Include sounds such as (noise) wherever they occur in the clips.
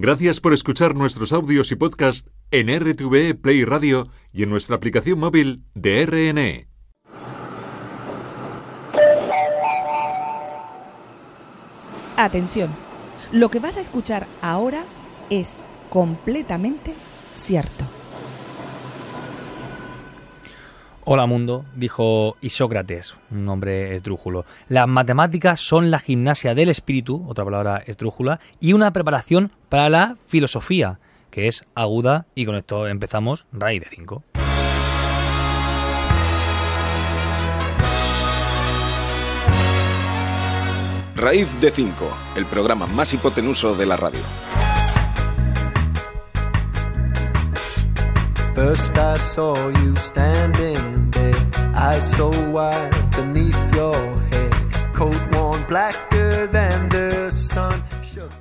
Gracias por escuchar nuestros audios y podcast en RTV Play Radio y en nuestra aplicación móvil de RNE. Atención, lo que vas a escuchar ahora es completamente cierto. Hola mundo, dijo Isócrates, un hombre esdrújulo. Las matemáticas son la gimnasia del espíritu, otra palabra esdrújula, y una preparación para la filosofía, que es aguda, y con esto empezamos raíz de 5. Raíz de 5, el programa más hipotenuso de la radio. First I saw you standing there, beneath your head, blacker than the sun.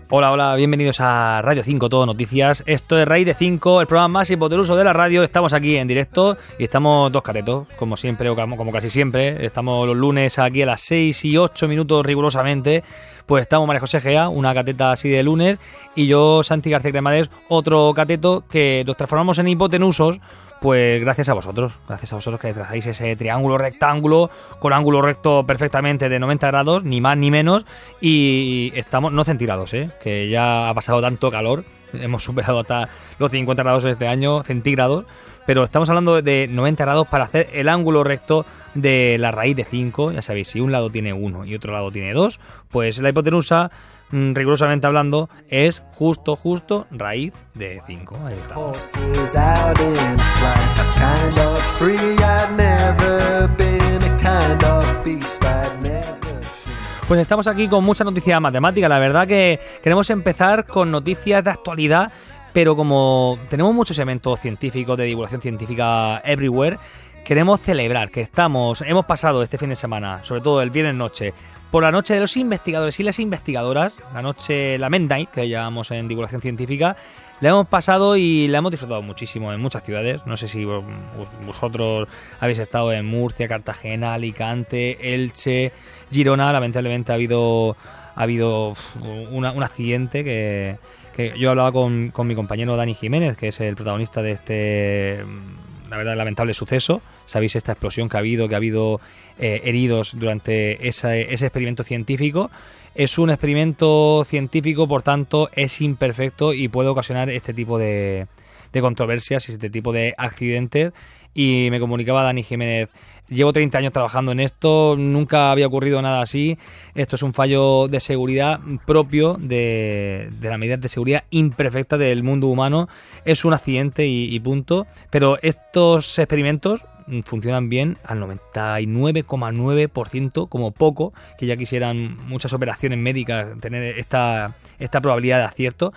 Hola, hola, bienvenidos a Radio 5, Todo Noticias. Esto es Raíz de 5, el programa más hipotenuso de la radio. Estamos aquí en directo y estamos dos caretos, como siempre, o como casi siempre. Estamos los lunes aquí a las 6 y 8 minutos rigurosamente. Pues estamos María José Gea, una cateta así de lunes, y yo, Santi García Cremades, otro cateto que nos transformamos en hipotenusos pues gracias a vosotros, gracias a vosotros que trazáis ese triángulo rectángulo con ángulo recto perfectamente de 90 grados, ni más ni menos, y estamos no centígrados, ¿eh? que ya ha pasado tanto calor, hemos superado hasta los 50 grados este año centígrados, pero estamos hablando de 90 grados para hacer el ángulo recto de la raíz de 5, ya sabéis, si un lado tiene 1 y otro lado tiene 2, pues la hipotenusa rigurosamente hablando, es justo, justo raíz de 5. Ahí está. Horses out in flight, a kind of free I'd never been, a kind of beast I'd never seen. Pues estamos aquí con mucha noticia matemática. La verdad que queremos empezar con noticias de actualidad, pero como tenemos muchos eventos científicos de divulgación científica everywhere, queremos celebrar que estamos, hemos pasado este fin de semana, sobre todo el viernes noche, por la noche de los investigadores y las investigadoras, la noche, la Midnight, que llamamos en divulgación científica, la hemos pasado y la hemos disfrutado muchísimo en muchas ciudades. No sé si vo- vosotros habéis estado en Murcia, Cartagena, Alicante, Elche, Girona. Lamentablemente ha habido, ha habido una- un accidente que, que yo hablaba con, con mi compañero Dani Jiménez, que es el protagonista de este, la verdad, lamentable suceso. Sabéis esta explosión que ha habido, que ha habido eh, heridos durante esa- ese experimento científico. Es un experimento científico, por tanto, es imperfecto y puede ocasionar este tipo de, de controversias y este tipo de accidentes. Y me comunicaba Dani Jiménez, llevo 30 años trabajando en esto, nunca había ocurrido nada así. Esto es un fallo de seguridad propio de, de la medida de seguridad imperfecta del mundo humano. Es un accidente y, y punto. Pero estos experimentos funcionan bien al 99,9% como poco, que ya quisieran muchas operaciones médicas tener esta, esta probabilidad de acierto.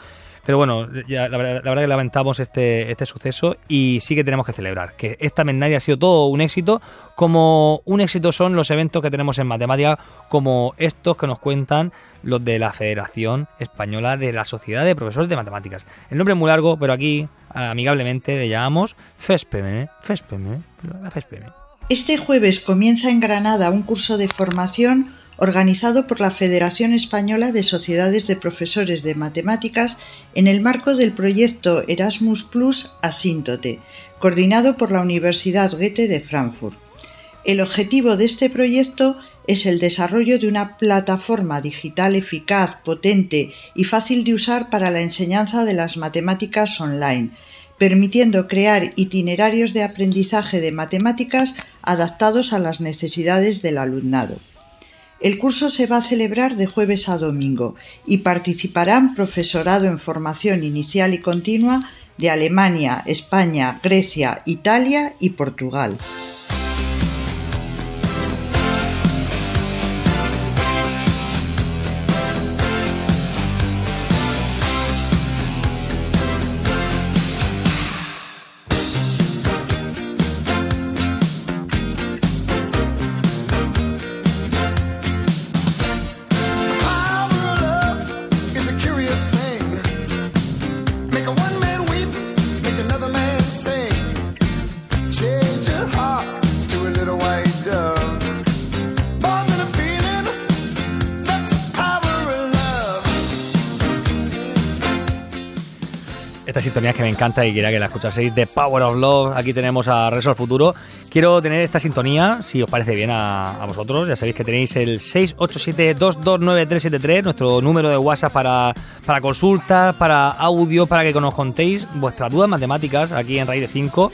Pero bueno, ya, la, la verdad que lamentamos este, este suceso y sí que tenemos que celebrar que esta Midnight ha sido todo un éxito, como un éxito son los eventos que tenemos en matemáticas, como estos que nos cuentan los de la Federación Española de la Sociedad de Profesores de Matemáticas. El nombre es muy largo, pero aquí amigablemente le llamamos FESPM, FESPM, FESPM. Este jueves comienza en Granada un curso de formación organizado por la Federación Española de Sociedades de Profesores de Matemáticas en el marco del proyecto Erasmus Plus Asíntote, coordinado por la Universidad Goethe de Frankfurt. El objetivo de este proyecto es el desarrollo de una plataforma digital eficaz, potente y fácil de usar para la enseñanza de las matemáticas online, permitiendo crear itinerarios de aprendizaje de matemáticas adaptados a las necesidades del alumnado. El curso se va a celebrar de jueves a domingo y participarán profesorado en formación inicial y continua de Alemania, España, Grecia, Italia y Portugal. Que me encanta y quería que la escuchaseis de Power of Love. Aquí tenemos a Reso al Futuro. Quiero tener esta sintonía, si os parece bien a, vosotros. Ya sabéis que tenéis el 687-229373, nuestro número de WhatsApp para, para consultas, para audio, para que nos contéis vuestras dudas matemáticas aquí en Raíz de 5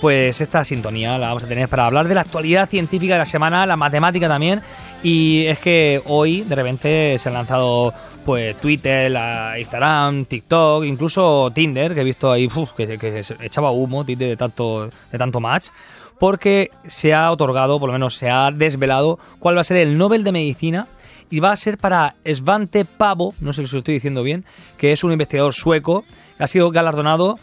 pues esta sintonía la vamos a tener para hablar de la actualidad científica de la semana, la matemática también. Y es que hoy de repente se han lanzado pues Twitter, Instagram, TikTok, incluso Tinder, que he visto ahí que, que, echaba humo Tinder de tanto, de tanto match, porque se ha otorgado, por lo menos se ha desvelado, cuál va a ser el Nobel de Medicina y va a ser para Svante Pavo, no sé si lo estoy diciendo bien, que es un investigador sueco, que ha sido galardonado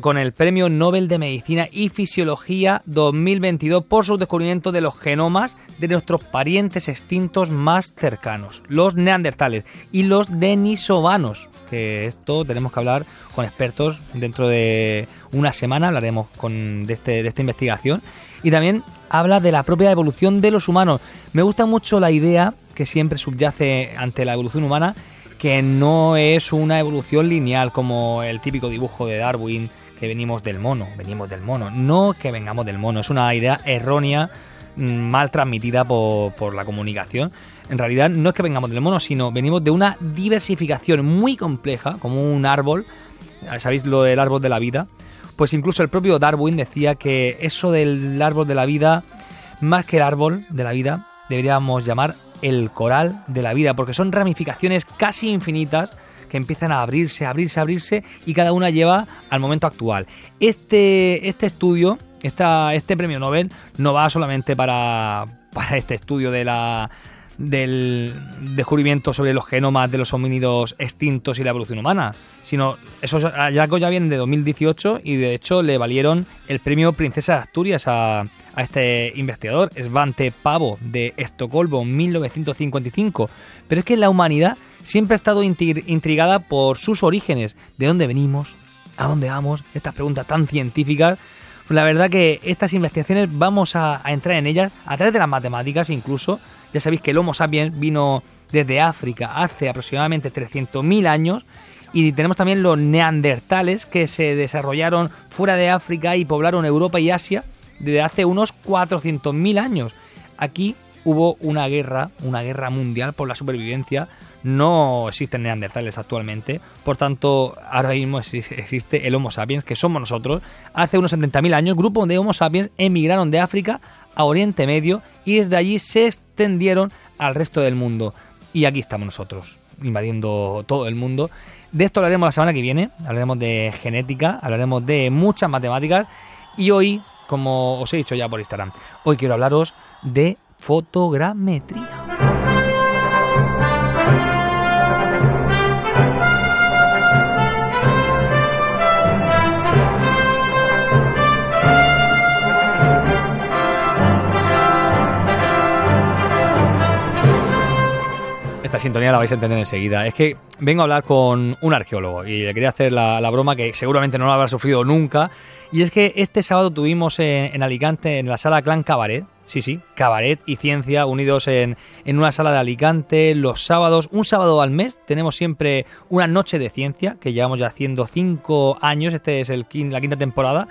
con el Premio Nobel de Medicina y Fisiología 2022 por su descubrimiento de los genomas de nuestros parientes extintos más cercanos, los neandertales y los denisovanos. Que esto tenemos que hablar con expertos dentro de una semana, hablaremos con, de, este, de esta investigación. Y también habla de la propia evolución de los humanos. Me gusta mucho la idea que siempre subyace ante la evolución humana que no es una evolución lineal como el típico dibujo de Darwin, que venimos del mono, venimos del mono, no que vengamos del mono, es una idea errónea, mm, mal transmitida por, la comunicación. En realidad no es que vengamos del mono, sino venimos de una diversificación muy compleja, como un árbol, ¿sabéis lo del árbol de la vida? Pues incluso el propio Darwin decía que eso del árbol de la vida, más que el árbol de la vida, deberíamos llamar el coral de la vida, porque son ramificaciones casi infinitas que empiezan a abrirse, abrirse, abrirse y cada una lleva al momento actual. Este, este estudio, esta, este premio Nobel, no va solamente para, (laughs) para este estudio de la del descubrimiento sobre los genomas de los homínidos extintos y la evolución humana, sino esos hallazgos ya vienen de 2018 y de hecho le valieron el premio Princesa de Asturias a, a este investigador, Svante Pavo, de Estocolmo, 1955. Pero es que la humanidad siempre ha estado intrigada por sus orígenes, de dónde venimos, a dónde vamos, estas preguntas tan científicas la verdad que estas investigaciones vamos a, entrar en ellas a través de las matemáticas incluso. Ya sabéis que el Homo sapiens vino desde África hace aproximadamente 300.000 años y tenemos también los neandertales que se desarrollaron fuera de África y poblaron Europa y Asia desde hace unos 400.000 años. Aquí hubo una guerra, una guerra mundial por la supervivencia no existen neandertales actualmente, por tanto, ahora mismo existe el Homo sapiens, que somos nosotros. Hace unos 70.000 años, grupos de Homo sapiens emigraron de África a Oriente Medio y desde allí se extendieron al resto del mundo. Y aquí estamos nosotros, invadiendo todo el mundo. De esto hablaremos la semana que viene, hablaremos de genética, hablaremos de muchas matemáticas y hoy, como os he dicho ya por Instagram, hoy quiero hablaros de fotogrametría. Esta sintonía la vais a entender enseguida. Es que vengo a hablar con un arqueólogo y le quería hacer la, broma que seguramente no lo habrá sufrido nunca. Y es que este sábado tuvimos en, Alicante, en la sala Clan Cabaret, Sí, sí, cabaret y ciencia unidos en, en, una sala de Alicante los sábados, un sábado al mes, tenemos siempre una noche de ciencia, que llevamos ya haciendo cinco años, este es el, la quinta temporada,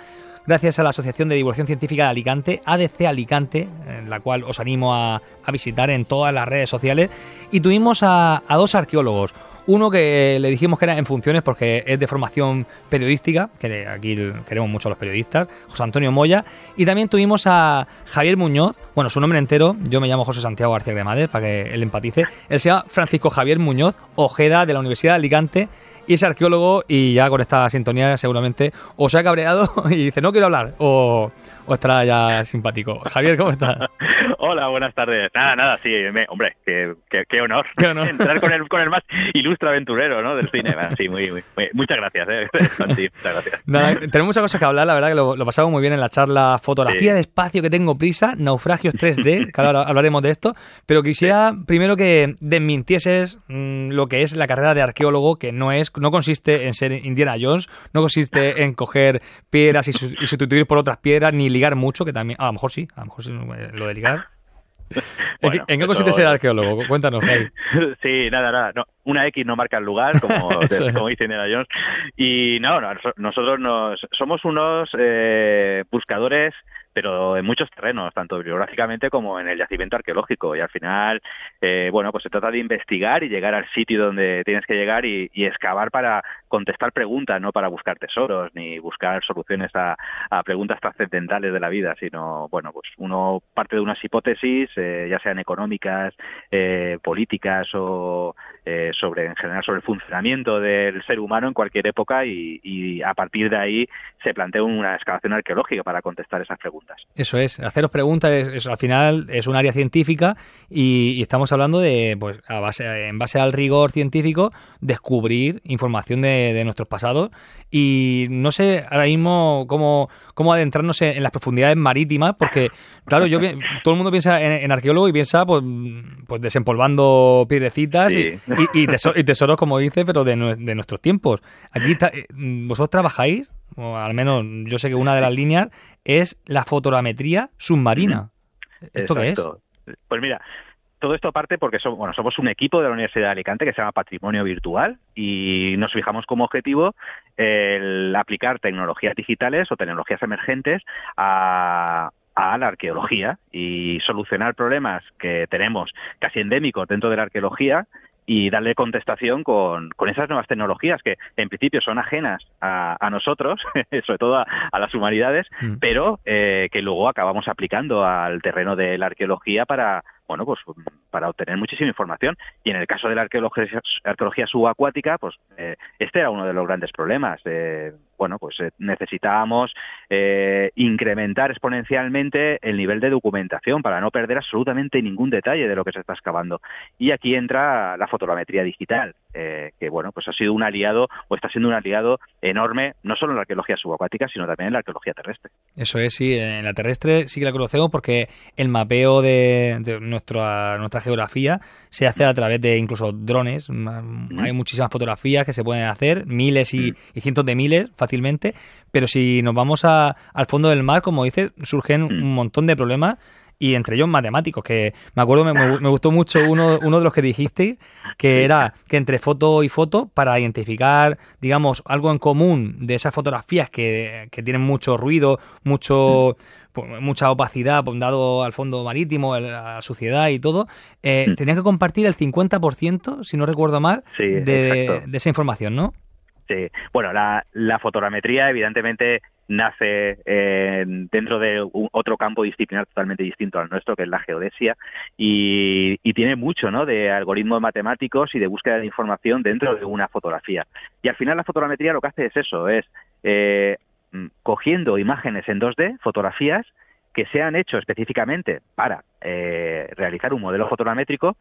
gracias a la Asociación de Divulgación Científica de Alicante, ADC Alicante, en la cual os animo a, visitar en todas las redes sociales. Y tuvimos a, dos arqueólogos. Uno que le dijimos que era en funciones porque es de formación periodística, que aquí queremos mucho a los periodistas, José Antonio Moya. Y también tuvimos a Javier Muñoz, bueno, su nombre entero, yo me llamo José Santiago García Gremades, para que él empatice. Él se llama Francisco Javier Muñoz, Ojeda de la Universidad de Alicante y es arqueólogo y ya con esta sintonía seguramente o se ha cabreado (laughs) y dice no quiero hablar o, o estará ya simpático. Javier, ¿cómo estás? (laughs) Hola, buenas tardes. Nada, nada, sí, hombre, qué, qué, honor. Entrar con el, con el más ilustre aventurero ¿no? del cine. Sí, muy, muy, muchas gracias, ¿eh? (laughs) muchas gracias. tenemos muchas cosas que hablar, la verdad que lo, pasamos muy bien en la charla Fotografía de espacio que tengo prisa, naufragios 3D, que ahora hablaremos de esto, pero quisiera primero que desmintieses mm, lo que es la carrera de arqueólogo, que no es no consiste en ser Indiana Jones, no consiste en coger piedras y, sustituir por otras piedras, ni ligar mucho, que también, a lo mejor sí, a lo mejor sí, lo de ligar. (laughs) ¿En qué consiste ser arqueólogo? Cuéntanos, Javi. (laughs) sí, nada, nada. No, una X no marca el lugar, como, (laughs) como dice Indiana Jones. Y no, no nosotros nos, somos unos eh, buscadores pero en muchos terrenos, tanto bibliográficamente como en el yacimiento arqueológico. Y al final, eh, bueno, pues se trata de investigar y llegar al sitio donde tienes que llegar y, excavar para contestar preguntas, no para buscar tesoros ni buscar soluciones a, preguntas trascendentales de la vida, sino, bueno, pues uno parte de unas hipótesis, eh, ya sean económicas, eh, políticas o sobre, en general, sobre el funcionamiento del ser humano en cualquier época y, y a partir de ahí se plantea una excavación arqueológica para contestar esas preguntas. Eso es, haceros preguntas, es, al final es un área científica y, estamos hablando de, pues, a base, en base al rigor científico, descubrir información de, nuestros pasados y no sé ahora mismo cómo, cómo adentrarnos en, las profundidades marítimas, porque, claro, yo todo el mundo piensa en, arqueólogo y piensa, pues, pues desempolvando piedrecitas y, tesoros, como dice, pero de, nuestros tiempos. Aquí, eh, ¿vosotros trabajáis? O al menos yo sé que una de las líneas, es la fotogrametría submarina. ¿Esto qué es? Pues mira, todo esto parte porque somos, bueno, somos un equipo de la Universidad de Alicante que se llama Patrimonio Virtual y nos fijamos como objetivo el aplicar tecnologías digitales o tecnologías emergentes a, a la arqueología y solucionar problemas que tenemos casi endémicos dentro de la arqueología y darle contestación con, con esas nuevas tecnologías que en principio son ajenas a, a nosotros, (laughs) sobre todo a, las humanidades, mm. pero eh, que luego acabamos aplicando al terreno de la arqueología para, bueno, pues para obtener muchísima información. Y en el caso de la arqueología, arqueología subacuática, pues eh, este era uno de los grandes problemas. Eh, bueno, pues eh, necesitábamos eh, incrementar exponencialmente el nivel de documentación para no perder absolutamente ningún detalle de lo que se está excavando. Y aquí entra la fotogrametría digital, eh, que bueno, pues ha sido un aliado o está siendo un aliado enorme, no solo en la arqueología subacuática, sino también en la arqueología terrestre. Eso es, sí, en la terrestre sí que la conocemos porque el mapeo de, de nuestra, nuestra geografía se hace a través de incluso drones. Hay muchísimas fotografías que se pueden hacer, miles y, y cientos de miles fácilmente, pero si nos vamos a, al fondo del mar, como dices, surgen mm. un montón de problemas y entre ellos matemáticos, que me acuerdo, me, gustó mucho uno, uno de los que dijisteis, que era que entre foto y foto, para identificar, digamos, algo en común de esas fotografías que, que tienen mucho ruido, mucho mm. mucha opacidad dado al fondo marítimo, a la suciedad y todo, eh, mm. que compartir el 50%, si no recuerdo mal, de, de, esa información, ¿no? Sí, bueno, la, la fotogrametría evidentemente nace eh, dentro de otro campo disciplinar totalmente distinto al nuestro, que es la geodesia, y, tiene mucho ¿no? de algoritmos matemáticos y de búsqueda de información dentro de una fotografía. Y al final la fotogrametría lo que hace es eso, es eh, mm, cogiendo imágenes en 2D, fotografías, que se han hecho específicamente para eh, realizar un modelo fotogramétrico,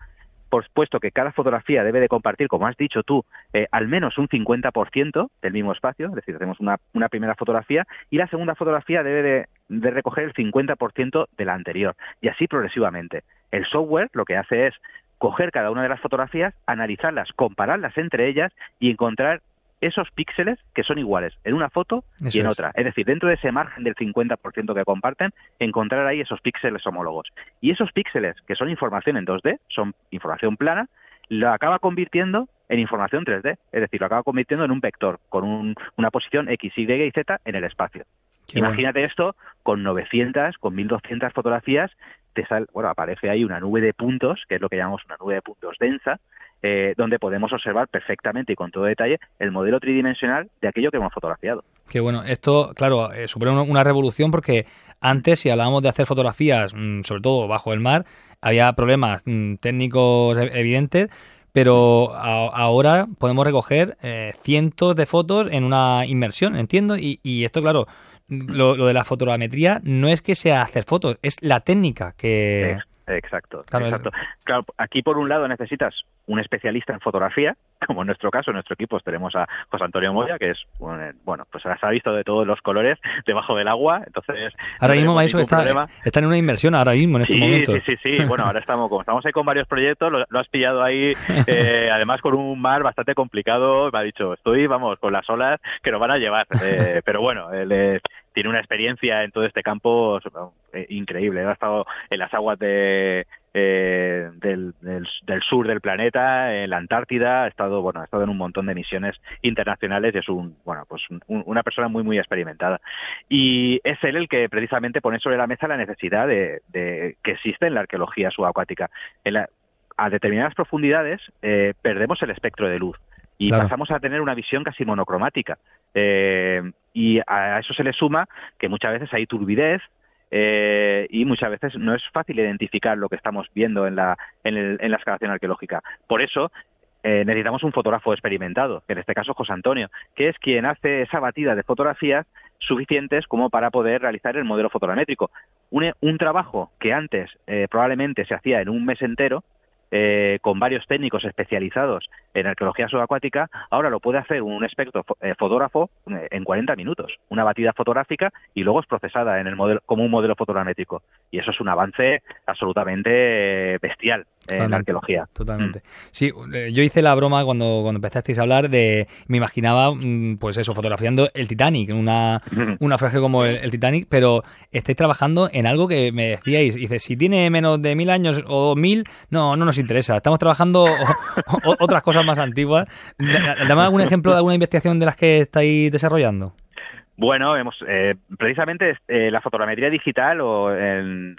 por supuesto que cada fotografía debe de compartir, como has dicho tú, eh, al menos un 50% del mismo espacio, es decir, hacemos una, primera fotografía y la segunda fotografía debe de, de recoger el 50% de la anterior y así progresivamente. El software lo que hace es coger cada una de las fotografías, analizarlas, compararlas entre ellas y encontrar esos píxeles que son iguales en una foto y en otra. Es decir, dentro de ese margen del 50% que comparten, encontrar ahí esos píxeles homólogos. Y esos píxeles, que son información en 2D, son información plana, lo acaba convirtiendo en información 3D. Es decir, lo acaba convirtiendo en un vector con una posición X, Y y Z en el espacio. Imagínate esto con 900, con 1200 fotografías, te sale, bueno, aparece ahí una nube de puntos, que es lo que llamamos una nube de puntos densa, eh, donde podemos observar perfectamente y con todo detalle el modelo tridimensional de aquello que hemos fotografiado. Qué bueno, esto, claro, eh, supone una revolución porque antes, si hablábamos de hacer fotografías, mm, sobre todo bajo el mar, había problemas mm, técnicos e-, evidentes, pero ahora podemos recoger eh, cientos de fotos en una inmersión, entiendo, y, y esto, claro, lo, lo, de la fotogrametría no es que sea hacer fotos, es la técnica que... Exacto, claro, exacto. Claro, aquí por un lado necesitas un especialista en fotografía, (laughs) como en nuestro caso, en nuestro equipo tenemos a José Antonio Moya, que es, bueno, pues se ha visto de todos los colores (laughs) debajo del agua, entonces... Ahora mismo, eso está, está en una inversión ahora mismo, en este momento. Sí, sí, sí, (laughs) bueno, ahora estamos, como estamos ahí con varios proyectos, lo, has pillado ahí, eh, además con un mar bastante complicado, me ha dicho, estoy, vamos, con las olas que nos van a llevar, eh, pero bueno, él tiene una experiencia en todo este campo eh, increíble, ha estado en las aguas de eh, del, del, sur del planeta, en la Antártida, ha estado, bueno, ha estado en un montón de misiones internacionales y es un, bueno, pues una persona muy, muy experimentada. Y es él el que precisamente pone sobre la mesa la necesidad de, que existe en la arqueología subacuática. a determinadas profundidades eh, perdemos el espectro de luz y pasamos a tener una visión casi monocromática. Eh, y a eso se le suma que muchas veces hay turbidez, eh, y muchas veces no es fácil identificar lo que estamos viendo en la, en, la excavación arqueológica. Por eso eh, necesitamos un fotógrafo experimentado, en este caso José Antonio, que es quien hace esa batida de fotografías suficientes como para poder realizar el modelo fotogramétrico. Un, un trabajo que antes eh, probablemente se hacía en un mes entero, eh, con varios técnicos especializados en arqueología subacuática, ahora lo puede hacer un espectro eh, fotógrafo eh, en 40 minutos, una batida fotográfica y luego es procesada en el modelo como un modelo fotogramétrico. Y eso es un avance absolutamente bestial en la arqueología. Totalmente. Mm. Sí, yo hice la broma cuando, cuando empezasteis a hablar de, me imaginaba, mm, pues eso, fotografiando el Titanic, una, una frase como el, Titanic, pero estáis trabajando en algo que me decíais, dice, si tiene menos de mil años o mil, no, no nos interesa. Estamos trabajando otras cosas más antiguas. Dame algún ejemplo de alguna investigación de las que estáis desarrollando. Bueno, hemos, eh, precisamente eh, la fotogrametría digital o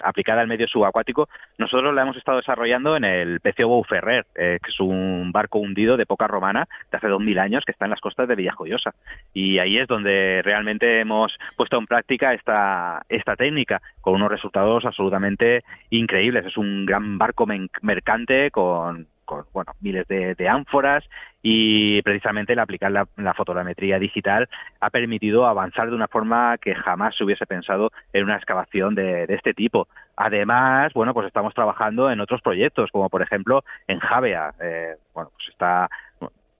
aplicada al medio subacuático, nosotros la hemos estado desarrollando en el PCO Bouferrer, eh, que es un barco hundido de poca romana de hace dos mil años que está en las costas de Villajoyosa. Y ahí es donde realmente hemos puesto en práctica esta, esta técnica con unos resultados absolutamente increíbles. Es un gran barco mercante con con bueno, miles de, ánforas y precisamente el aplicar la, fotogrametría digital ha permitido avanzar de una forma que jamás se hubiese pensado en una excavación de, este tipo. Además, bueno, pues estamos trabajando en otros proyectos, como por ejemplo en Javea. Eh, bueno, pues está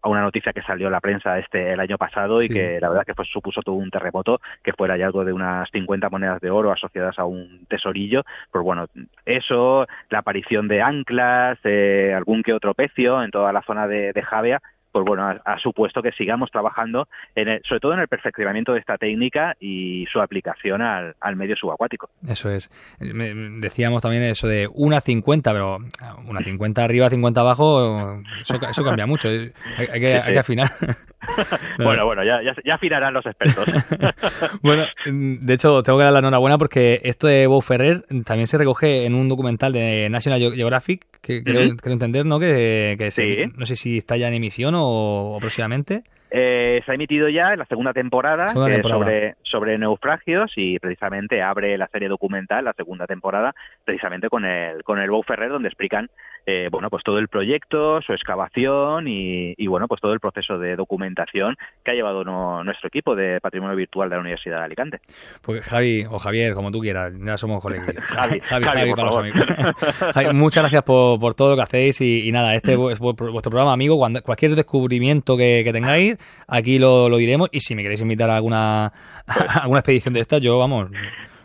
una noticia que salió en la prensa este el año pasado y que la verdad que pues supuso todo un terremoto que fue el hallazgo de unas 50 monedas de oro asociadas a un tesorillo pues bueno eso la aparición de anclas eh, algún que otro pecio en toda la zona de, de Javea pues bueno, ha, supuesto que sigamos trabajando, en sobre todo en el perfeccionamiento de esta técnica y su aplicación al, medio subacuático. Eso es. Decíamos también eso de una 50, pero una 50 arriba, 50 abajo, eso, cambia mucho. Hay, que, afinar. (laughs) bueno, bueno, ya, ya, afinarán los expertos. (laughs) bueno, de hecho, tengo que dar la enhorabuena porque esto de Bow Ferrer también se recoge en un documental de National Geographic, que creo, entender, ¿no? Que, que no sé si está ya en emisión o o, próximamente? Eh, se ha emitido ya en la segunda temporada, sobre, sobre naufragios y precisamente abre la serie documental, la segunda temporada, precisamente con el, con el Bow Ferrer, donde explican eh, bueno, pues todo el proyecto, su excavación y, bueno, pues todo el proceso de documentación que ha llevado nuestro equipo de Patrimonio Virtual de la Universidad de Alicante. Pues Javi, o Javier, como tú quieras, ya somos colegas. (laughs) Javi, Javi, Javi, para los amigos. (laughs) muchas gracias por, por, todo lo que hacéis y, nada, este es vuestro programa, amigo. Cuando, cualquier descubrimiento que, que tengáis, aquí lo, lo, diremos y si me queréis invitar a alguna, (laughs) a alguna expedición de esta, yo, vamos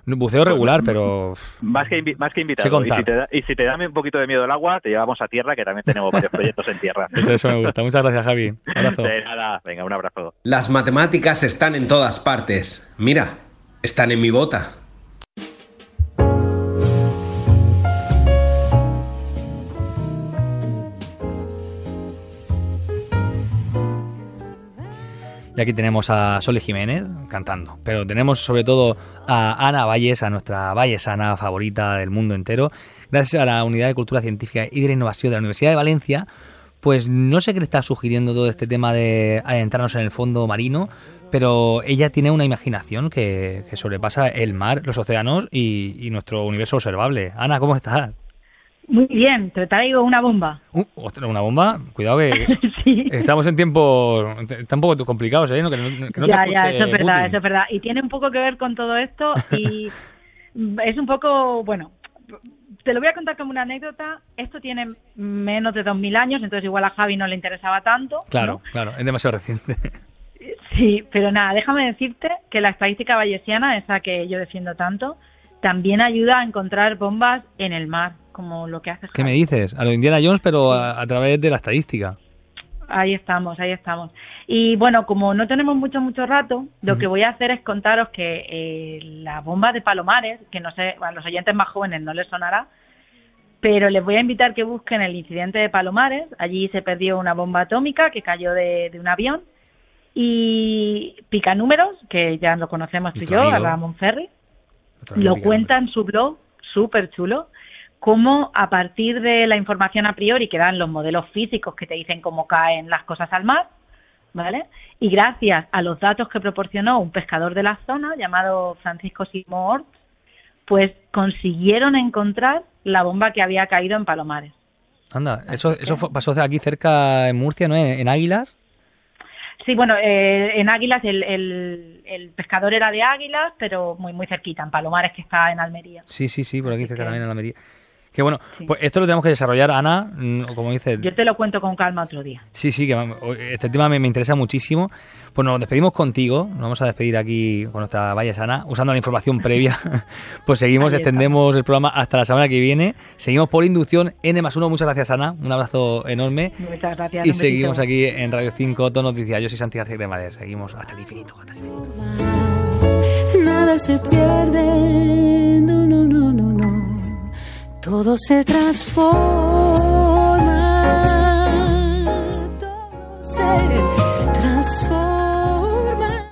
buceo regular, pero... Más que, más que invitado. Y si, te da, y si te da un poquito de miedo el agua, te llevamos a tierra, que también tenemos varios proyectos en tierra. (laughs) Eso, me gusta. Muchas gracias, Javi. Un abrazo. De nada. Venga, un abrazo. Las matemáticas están en todas partes. Mira, están en mi bota. Aquí tenemos a Sole Jiménez cantando. Pero tenemos sobre todo a Ana Valles, a nuestra vallesana favorita del mundo entero. Gracias a la Unidad de Cultura Científica y de la Innovación de la Universidad de Valencia, pues no sé qué le está sugiriendo todo este tema de adentrarnos en el fondo marino, pero ella tiene una imaginación que, sobrepasa el mar, los océanos y nuestro universo observable. Ana, ¿cómo estás? Muy bien, te traigo una bomba. Uh, ¿Una bomba? Cuidado que (laughs) estamos en tiempos un poco complicados, ¿eh? que no, ya, ya, eso es verdad, eso es verdad. Y tiene un poco que ver con todo esto y (laughs) es un poco, bueno, te lo voy a contar como una anécdota. Esto tiene menos de 2.000 años, entonces igual a Javi no le interesaba tanto. Claro, claro, es demasiado reciente. (laughs) Sí, pero nada, déjame decirte que la estadística bayesiana, esa que yo defiendo tanto, también ayuda a encontrar bombas en el mar, como lo que hace ¿Qué me dices? A lo Indiana Jones, pero a, través de la estadística. Ahí estamos, ahí estamos. Y bueno, como no tenemos mucho, mucho rato, lo que voy a hacer es contaros que eh, la bomba de Palomares, que no sé, a los oyentes más jóvenes no les sonará, pero les voy a invitar que busquen el incidente de Palomares. Allí se perdió una bomba atómica que cayó de, un avión. Y Pica Números, que ya lo conocemos tú y yo, a Ramón Ferri, lo cuenta en su blog, súper chulo, cómo a partir de la información a priori que dan los modelos físicos que te dicen cómo caen las cosas al mar, ¿vale? Y gracias a los datos que proporcionó un pescador de la zona llamado Francisco Simort, pues consiguieron encontrar la bomba que había caído en Palomares. Anda, eso, eso pasó aquí cerca en Murcia, ¿no? en Águilas. Sí, bueno, eh, en Águilas el, el, pescador era de Águilas, pero muy muy cerquita, en Palomares, que está en Almería. Sí, sí, sí, por aquí cerca también en Almería. Que bueno, pues esto lo tenemos que desarrollar, Ana, mm, como dices. Yo te lo cuento con calma otro día. Sí, sí, que este tema me, interesa muchísimo. Pues nos despedimos contigo, nos vamos a despedir aquí con nuestra Valla Sana, usando la información previa. (laughs) pues seguimos, extendemos el programa hasta la semana que viene. Seguimos por inducción N más 1. Muchas gracias, Ana. Un abrazo enorme. Muchas gracias. Y seguimos aquí en Radio 5, Todo Noticias. Yo soy Santi García Cremades. Seguimos hasta el infinito. Hasta el infinito. Nada se pierde, todo se transforma, todo se transforma.